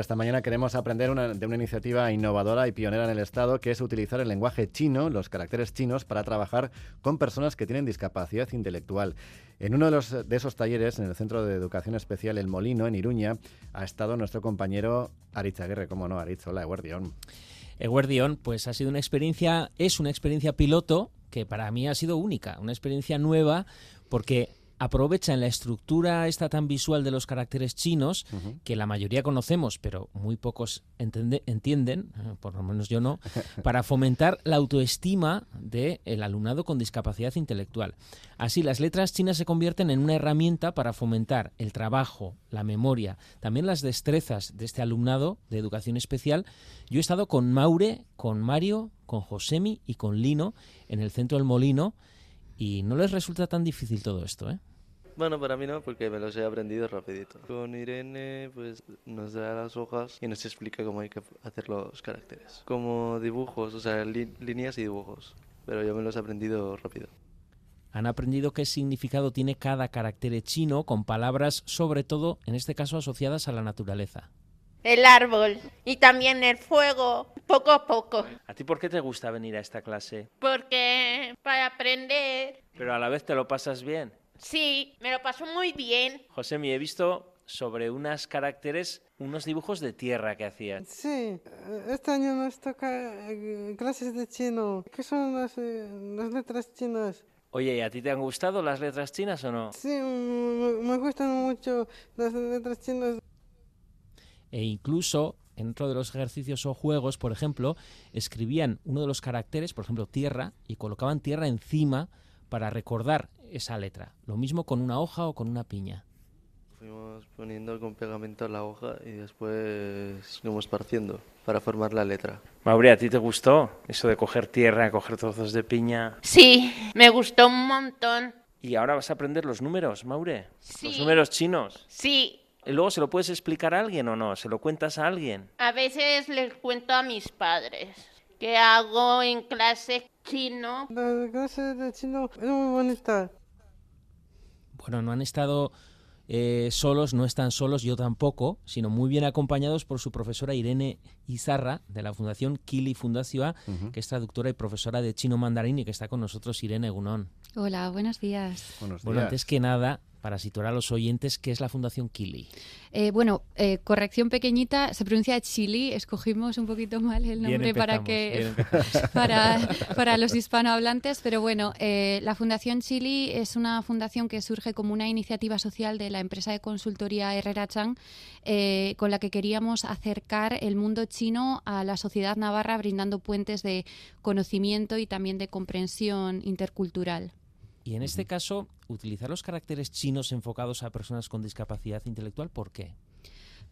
Esta mañana queremos aprender de una iniciativa innovadora y pionera en el Estado, que es utilizar el lenguaje chino, los caracteres chinos, para trabajar con personas que tienen discapacidad intelectual. En uno de, esos talleres, en el Centro de Educación Especial El Molino, en Iruña, ha estado nuestro compañero Aritz Aguirre. ¿Cómo no, Aritz? Hola, Eguardión. Eguardión, pues ha sido una experiencia, es una experiencia piloto que para mí ha sido única, una experiencia nueva, porque aprovechan la estructura esta tan visual de los caracteres chinos, que la mayoría conocemos, pero muy pocos entienden, eh, por lo menos yo no, para fomentar la autoestima del alumnado con discapacidad intelectual. Así, las letras chinas se convierten en una herramienta para fomentar el trabajo, la memoria, también las destrezas de este alumnado de educación especial. Yo he estado con Maure, con Mario, con Josemi y con Lino en el centro del Molino y no les resulta tan difícil todo esto, ¿eh? Bueno, para mí no, porque me los he aprendido rapidito. Con Irene, pues nos da las hojas y nos explica cómo hay que hacer los caracteres. Como dibujos, o sea, líneas y dibujos. Pero yo me los he aprendido rápido. Han aprendido qué significado tiene cada carácter chino con palabras, sobre todo, en este caso, asociadas a la naturaleza. El árbol y también el fuego, poco a poco. ¿A ti por qué te gusta venir a esta clase? Porque para aprender. Pero a la vez te lo pasas bien. Sí, me lo pasó muy bien. José, me he visto sobre unos caracteres, unos dibujos de tierra que hacían. Sí, este año nos toca eh, clases de chino. ¿Qué son las, eh, las letras chinas? Oye, ¿y a ti te han gustado las letras chinas o no? Sí, me, gustan mucho las letras chinas. E incluso dentro de los ejercicios o juegos, por ejemplo, escribían uno de los caracteres, por ejemplo, tierra, y colocaban tierra encima para recordar esa letra. Lo mismo con una hoja o con una piña. Fuimos poniendo con pegamento la hoja y después fuimos partiendo para formar la letra. Maure, ¿a ti te gustó eso de coger tierra, coger trozos de piña? Sí, me gustó un montón. ¿Y ahora vas a aprender los números, Maure? Sí. ¿Los números chinos? Sí. ¿Y luego se lo puedes explicar a alguien o no? ¿Se lo cuentas a alguien? A veces les cuento a mis padres que hago en clase chino. La clase de chino es muy bonita. Bueno, no han estado eh, solos, no están solos, yo tampoco, sino muy bien acompañados por su profesora Irene Izarra de la Fundación Kili Fundación, que es traductora y profesora de chino mandarín y que está con nosotros Irene Gunón. Hola, buenos días. Buenos días. Bueno, antes que nada, para situar a los oyentes, ¿qué es la Fundación Kili? Eh, bueno, eh, corrección pequeñita, se pronuncia Chili, escogimos un poquito mal el nombre para que para, para, los hispanohablantes, pero bueno, eh, la Fundación Chili es una fundación que surge como una iniciativa social de la empresa de consultoría Herrera Chang, con la que queríamos acercar el mundo chino a la sociedad navarra, brindando puentes de conocimiento y también de comprensión intercultural. Y en este caso, utilizar los caracteres chinos enfocados a personas con discapacidad intelectual, ¿por qué?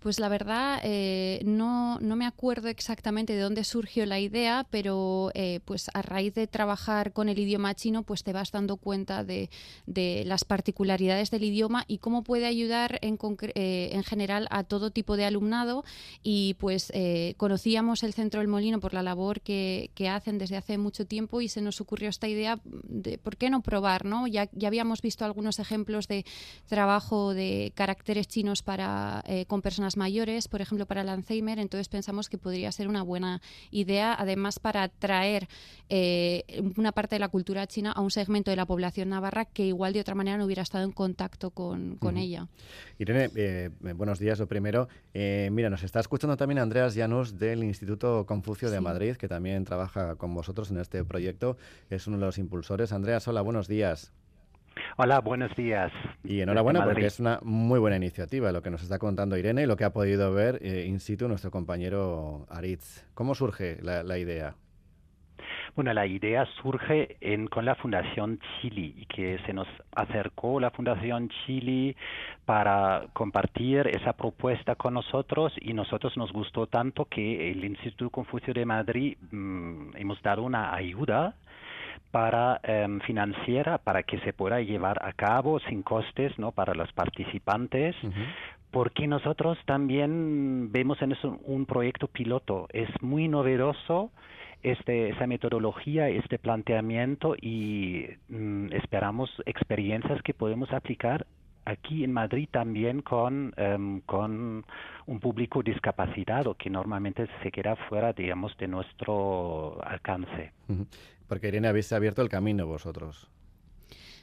Pues la verdad, eh, no, no, me acuerdo exactamente de dónde surgió la idea, pero eh, pues a raíz de trabajar con el idioma chino, pues te vas dando cuenta de, de las particularidades del idioma y cómo puede ayudar en, eh, en general a todo tipo de alumnado. Y pues conocíamos el Centro del Molino por la labor que, que, hacen desde hace mucho tiempo y se nos ocurrió esta idea de por qué no probar, ¿no? Ya, ya habíamos visto algunos ejemplos de trabajo de caracteres chinos para con personas mayores, por ejemplo, para el Alzheimer, entonces pensamos que podría ser una buena idea, además para traer eh, una parte de la cultura china a un segmento de la población navarra que igual de otra manera no hubiera estado en contacto con, ella. Irene, eh, buenos días, lo primero. Eh, mira, nos está escuchando también Andreas Llanos del Instituto Confucio de Madrid, que también trabaja con vosotros en este proyecto, es uno de los impulsores. Andreas, hola, buenos días. Hola, buenos días. Y enhorabuena porque es una muy buena iniciativa lo que nos está contando Irene y lo que ha podido ver eh, in situ nuestro compañero Aritz. ¿Cómo surge la, idea? Bueno, la idea surge en, con la Fundación Chili, que se nos acercó la Fundación Chili para compartir esa propuesta con nosotros y nosotros nos gustó tanto que el Instituto Confucio de Madrid mm, hemos dado una ayuda para em, financiera para que se pueda llevar a cabo sin costes no para los participantes porque nosotros también vemos en eso un proyecto piloto. Es muy novedoso este, esa metodología, este planteamiento y mm, esperamos experiencias que podemos aplicar aquí en Madrid también con, em, con un público discapacitado que normalmente se queda fuera, digamos, de nuestro alcance. Porque Irene, habéis abierto el camino vosotros.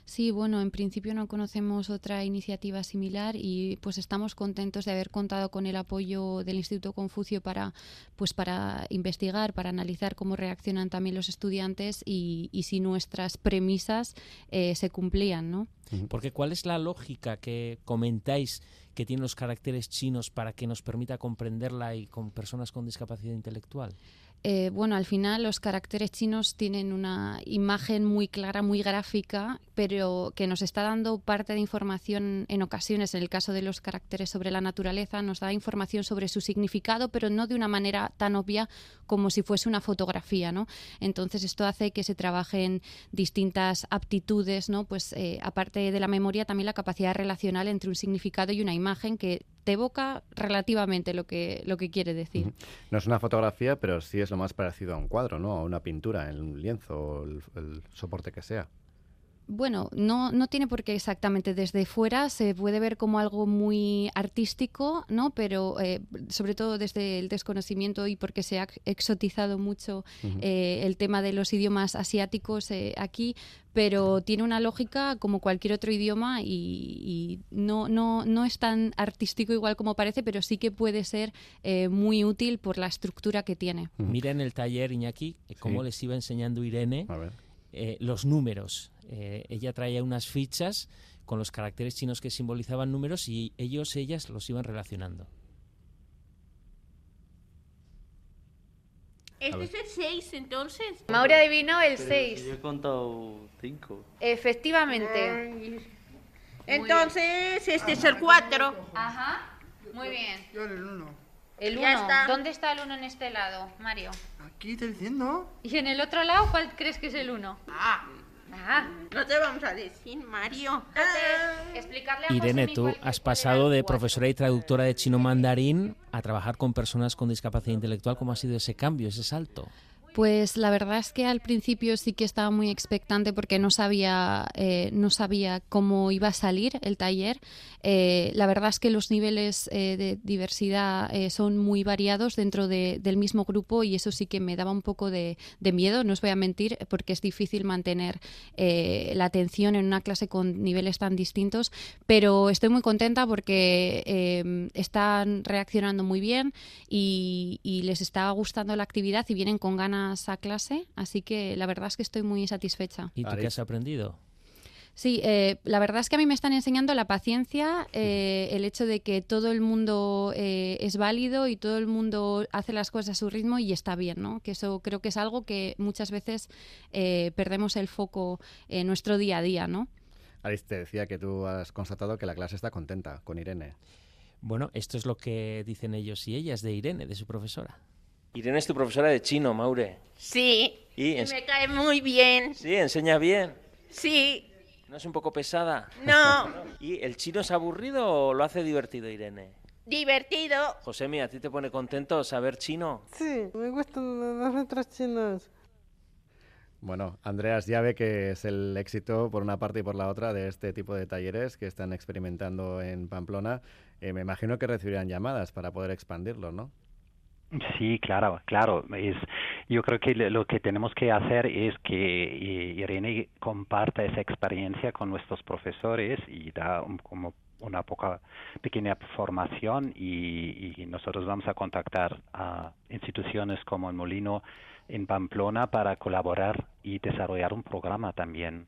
Sí, bueno, en principio no conocemos otra iniciativa similar y pues estamos contentos de haber contado con el apoyo del Instituto Confucio para pues para investigar, para analizar cómo reaccionan también los estudiantes y, si nuestras premisas eh, se cumplían, ¿no? Porque ¿cuál es la lógica que comentáis que tienen los caracteres chinos para que nos permita comprenderla y con personas con discapacidad intelectual? Eh, bueno, al final los caracteres chinos tienen una imagen muy clara, muy gráfica, pero que nos está dando parte de información en ocasiones, en el caso de los caracteres sobre la naturaleza, nos da información sobre su significado, pero no de una manera tan obvia como si fuese una fotografía, ¿no? Entonces esto hace que se trabajen distintas aptitudes, ¿no? Pues eh, aparte de la memoria, también la capacidad relacional entre un significado y una imagen que te evoca relativamente lo que, lo que quiere decir. No es una fotografía, pero sí es lo más parecido a un cuadro, ¿no? A una pintura, en un lienzo o el soporte que sea. Bueno, no, no tiene por qué exactamente desde fuera, se puede ver como algo muy artístico, ¿no? Pero eh, sobre todo desde el desconocimiento y porque se ha exotizado mucho eh, el tema de los idiomas asiáticos eh, aquí, pero tiene una lógica como cualquier otro idioma y, no, no, no, es tan artístico igual como parece, pero sí que puede ser muy útil por la estructura que tiene. Miren el taller, Iñaki, cómo les iba enseñando Irene los números eh, ella traía unas fichas con los caracteres chinos que simbolizaban números y ellos, ellas los iban relacionando. Este es el 6, entonces. Mauri adivinó el 6. Yo he contado 5. Efectivamente. entonces, este es el 4. Ajá. Muy bien. Yo el 1. El 1. ¿Dónde está el 1 en este lado, Mario? Aquí te diciendo. ¿Y en el otro lado cuál crees que es el 1? Ah. Ah, no te vamos a decir, Mario. explicarle a Irene, tú has pasado de profesora y traductora de chino mandarín a trabajar con personas con discapacidad intelectual. ¿Cómo ha sido ese cambio, ese salto? Pues la verdad es que al principio sí que estaba muy expectante porque no sabía, eh, no sabía cómo iba a salir el taller. Eh, la verdad es que los niveles eh, de diversidad son muy variados dentro del mismo grupo y eso sí que me daba un poco de, miedo, no os voy a mentir, porque es difícil mantener la atención en una clase con niveles tan distintos, pero estoy muy contenta porque están reaccionando muy bien y, y les está gustando la actividad y vienen con ganas a clase, así que la verdad es que estoy muy satisfecha. ¿Y tú qué has aprendido? Sí, eh, la verdad es que a mí me están enseñando la paciencia, eh, el hecho de que todo el mundo eh, es válido y todo el mundo hace las cosas a su ritmo y está bien, ¿no? Que eso creo que es algo que muchas veces perdemos el foco en nuestro día a día, ¿no? Aris, te decía que tú has constatado que la clase está contenta con Irene. Bueno, esto es lo que dicen ellos y ellas de Irene, de su profesora. Irene es tu profesora de chino, Maure. Sí. Y me cae muy bien. Sí, enseña bien. Sí. ¿No es un poco pesada? No. ¿Y el chino es aburrido o lo hace divertido, Irene? Divertido. José, ¿a ti te pone contento saber chino? Sí, me gustan las letras chinas. Bueno, Andreas ya ve que es el éxito por una parte y por la otra de este tipo de talleres que están experimentando en Pamplona. Eh, me imagino que recibirán llamadas para poder expandirlo, ¿no? Sí, claro, claro. Es, yo creo que lo que tenemos que hacer es que Irene comparta esa experiencia con nuestros profesores y da como una poca pequeña formación y, nosotros vamos a contactar a instituciones como el Molino en Pamplona para colaborar y desarrollar un programa también.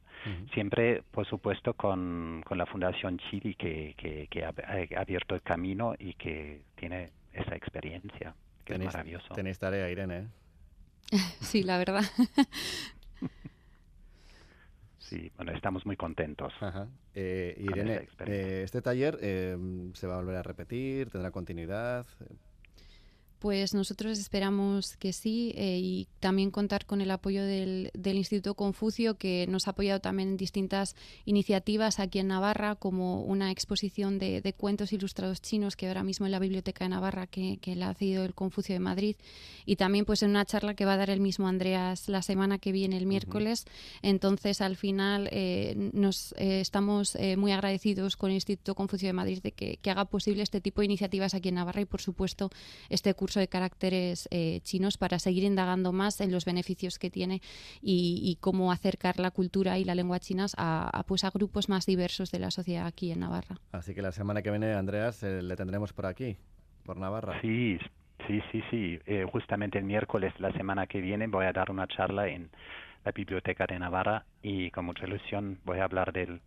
Siempre, por supuesto, con, con la Fundación Chili que, que, que ha abierto el camino y que tiene esa experiencia tenéis, maravilloso. Tenéis tarea, Irene. ¿eh? sí, la verdad. sí, bueno, estamos muy contentos. Eh, Irene, eh, este taller se va a volver a repetir, tendrá continuidad. Pues nosotros esperamos que sí eh, y también contar con el apoyo del, Instituto Confucio que nos ha apoyado también en distintas iniciativas aquí en Navarra como una exposición de, cuentos ilustrados chinos que ahora mismo en la Biblioteca de Navarra que, que la ha cedido el Confucio de Madrid y también pues en una charla que va a dar el mismo Andreas la semana que viene el miércoles. Entonces al final eh, nos eh, estamos muy agradecidos con el Instituto Confucio de Madrid de que, que haga posible este tipo de iniciativas aquí en Navarra y por supuesto este curso de caracteres eh, chinos para seguir indagando más en los beneficios que tiene y, cómo acercar la cultura y la lengua chinas a, pues a grupos más diversos de la sociedad aquí en Navarra. Así que la semana que viene, Andreas, eh, le tendremos por aquí, por Navarra. Sí, sí, sí, sí. Eh, justamente el miércoles, la semana que viene, voy a dar una charla en la Biblioteca de Navarra y con mucha ilusión voy a hablar del,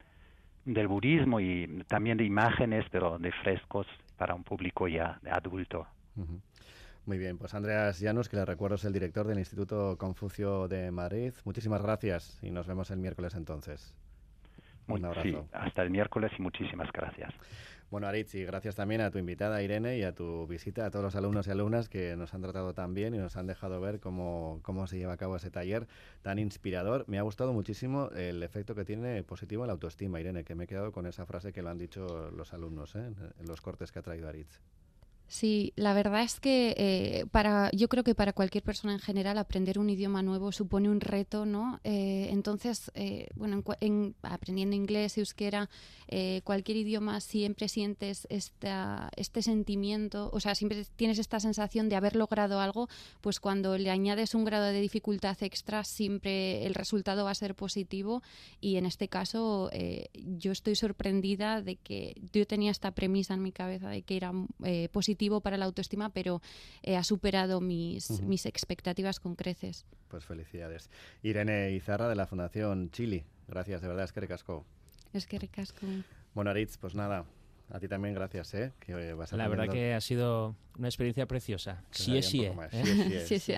del budismo y también de imágenes, pero de frescos para un público ya adulto. Muy bien, pues Andreas Llanos, que le recuerdo es el director del Instituto Confucio de Madrid. Muchísimas gracias y nos vemos el miércoles entonces. Un abrazo. hasta el miércoles y muchísimas gracias. Bueno, Aritz, y gracias también a tu invitada Irene y a tu visita, a todos los alumnos y alumnas que nos han tratado tan bien y nos han dejado ver cómo, cómo se lleva a cabo ese taller tan inspirador. Me ha gustado muchísimo el efecto que tiene positivo en la autoestima, Irene, que me he quedado con esa frase que lo han dicho los alumnos ¿eh? en los cortes que ha traído Aritz. Sí, la verdad es que eh, para, yo creo que para cualquier persona en general aprender un idioma nuevo supone un reto, ¿no? Eh, entonces, eh, bueno, en, aprendiendo inglés, euskera, cualquier idioma siempre sientes esta, este sentimiento, o sea, siempre tienes esta sensación de haber logrado algo, pues cuando le añades un grado de dificultad extra, siempre el resultado va a ser positivo y en este caso yo estoy sorprendida de que yo tenía esta premisa en mi cabeza de que era positivo para la autoestima, pero eh, ha superado mis, mis expectativas con creces. Pues felicidades. Irene Izarra de la Fundación Chili. Gracias, de verdad, es que recasco. Es que recasco. Bueno, Aritz, pues nada, a ti también gracias, ¿eh? Que vas la verdad que ha sido una experiencia preciosa. Sí es sí, sí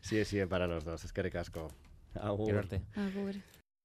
Sí sí para los dos. Es que recasco. Agur. Agur.